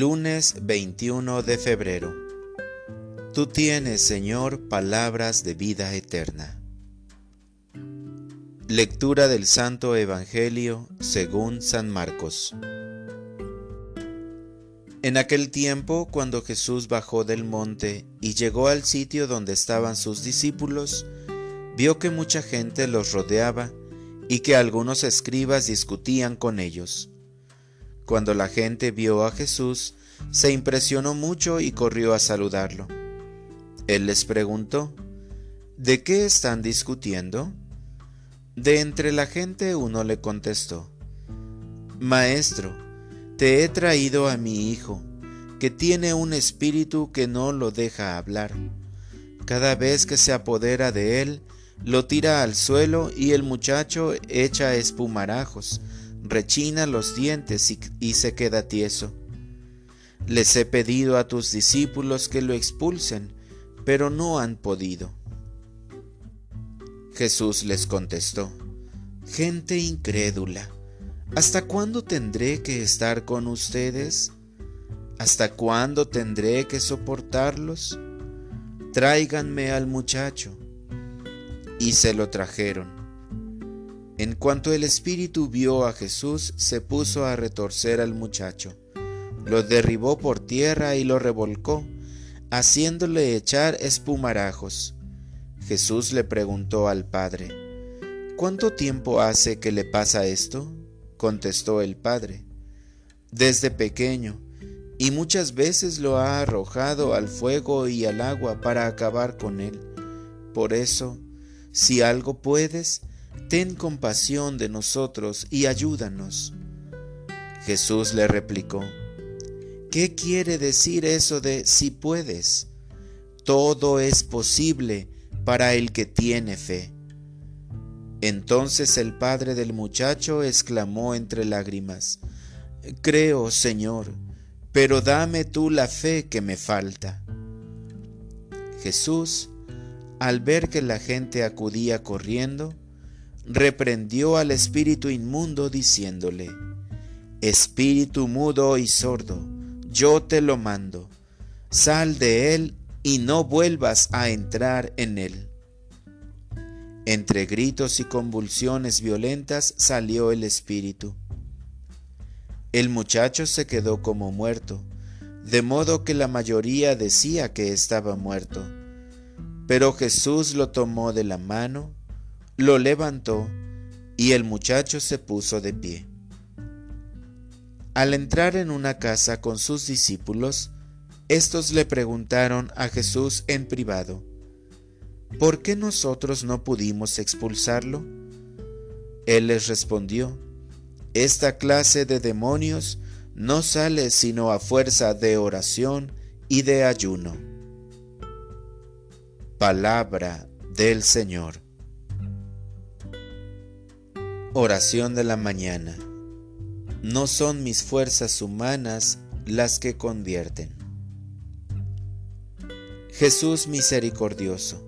Lunes 21 de febrero. Tú tienes, Señor, palabras de vida eterna. Lectura del Santo Evangelio según San Marcos. En aquel tiempo, cuando Jesús bajó del monte y llegó al sitio donde estaban sus discípulos, vio que mucha gente los rodeaba y que algunos escribas discutían con ellos. Cuando la gente vio a Jesús, se impresionó mucho y corrió a saludarlo. Él les preguntó, ¿De qué están discutiendo? De entre la gente uno le contestó, Maestro, te he traído a mi hijo, que tiene un espíritu que no lo deja hablar. Cada vez que se apodera de él, lo tira al suelo y el muchacho echa espumarajos rechina los dientes y, se queda tieso. Les he pedido a tus discípulos que lo expulsen, pero no han podido. Jesús les contestó, Gente incrédula, ¿hasta cuándo tendré que estar con ustedes? ¿Hasta cuándo tendré que soportarlos? Tráiganme al muchacho. Y se lo trajeron. En cuanto el espíritu vio a Jesús, se puso a retorcer al muchacho, lo derribó por tierra y lo revolcó, haciéndole echar espumarajos. Jesús le preguntó al padre, ¿Cuánto tiempo hace que le pasa esto? contestó el padre. Desde pequeño, y muchas veces lo ha arrojado al fuego y al agua para acabar con él. Por eso, si algo puedes, ten compasión de nosotros y ayúdanos. Jesús le replicó, ¿qué quiere decir eso de si puedes? Todo es posible para el que tiene fe. Entonces el padre del muchacho exclamó entre lágrimas, Creo, Señor, pero dame tú la fe que me falta. Jesús, al ver que la gente acudía corriendo, reprendió al espíritu inmundo diciéndole, Espíritu mudo y sordo, yo te lo mando, sal de él y no vuelvas a entrar en él. Entre gritos y convulsiones violentas salió el espíritu. El muchacho se quedó como muerto, de modo que la mayoría decía que estaba muerto. Pero Jesús lo tomó de la mano, lo levantó y el muchacho se puso de pie. Al entrar en una casa con sus discípulos, estos le preguntaron a Jesús en privado, ¿por qué nosotros no pudimos expulsarlo? Él les respondió, esta clase de demonios no sale sino a fuerza de oración y de ayuno. Palabra del Señor. Oración de la mañana. No son mis fuerzas humanas las que convierten. Jesús misericordioso,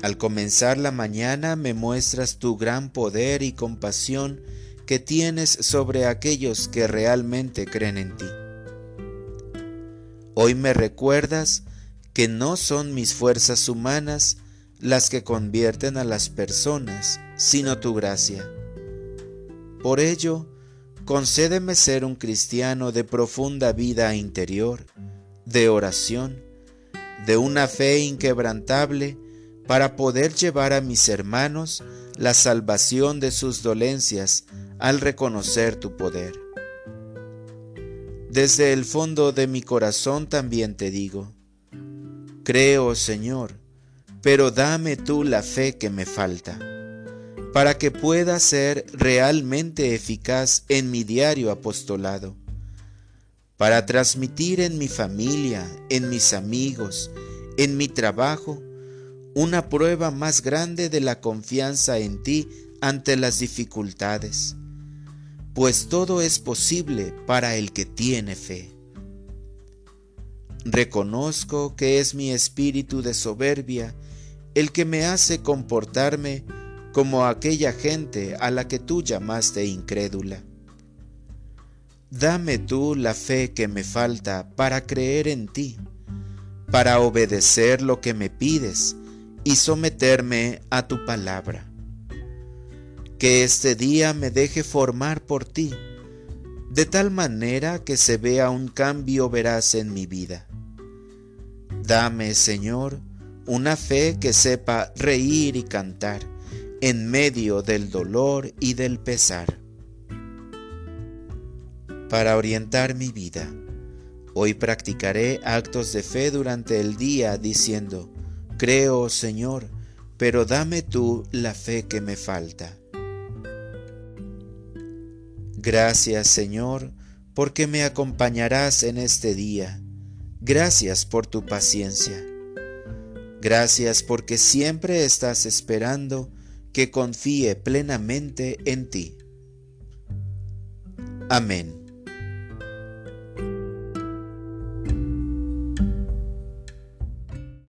al comenzar la mañana me muestras tu gran poder y compasión que tienes sobre aquellos que realmente creen en ti. Hoy me recuerdas que no son mis fuerzas humanas las que convierten a las personas, sino tu gracia por ello, concédeme ser un cristiano de profunda vida interior, de oración, de una fe inquebrantable, para poder llevar a mis hermanos la salvación de sus dolencias al reconocer tu poder. Desde el fondo de mi corazón también te digo, creo Señor, pero dame tú la fe que me falta para que pueda ser realmente eficaz en mi diario apostolado, para transmitir en mi familia, en mis amigos, en mi trabajo, una prueba más grande de la confianza en ti ante las dificultades, pues todo es posible para el que tiene fe. Reconozco que es mi espíritu de soberbia el que me hace comportarme como aquella gente a la que tú llamaste incrédula. dame tú la fe que me falta para creer en ti, para obedecer lo que me pides y someterme a tu palabra. Que este día me deje formar por ti, de tal manera que se vea un cambio veraz en mi vida. Dame, Señor, una fe que sepa reír y cantar en medio del dolor y del pesar. Para orientar mi vida, hoy practicaré actos de fe durante el día diciendo, creo, Señor, pero dame tú la fe que me falta. Gracias, Señor, porque me acompañarás en este día. Gracias por tu paciencia. Gracias porque siempre estás esperando que confíe plenamente en ti. Amén.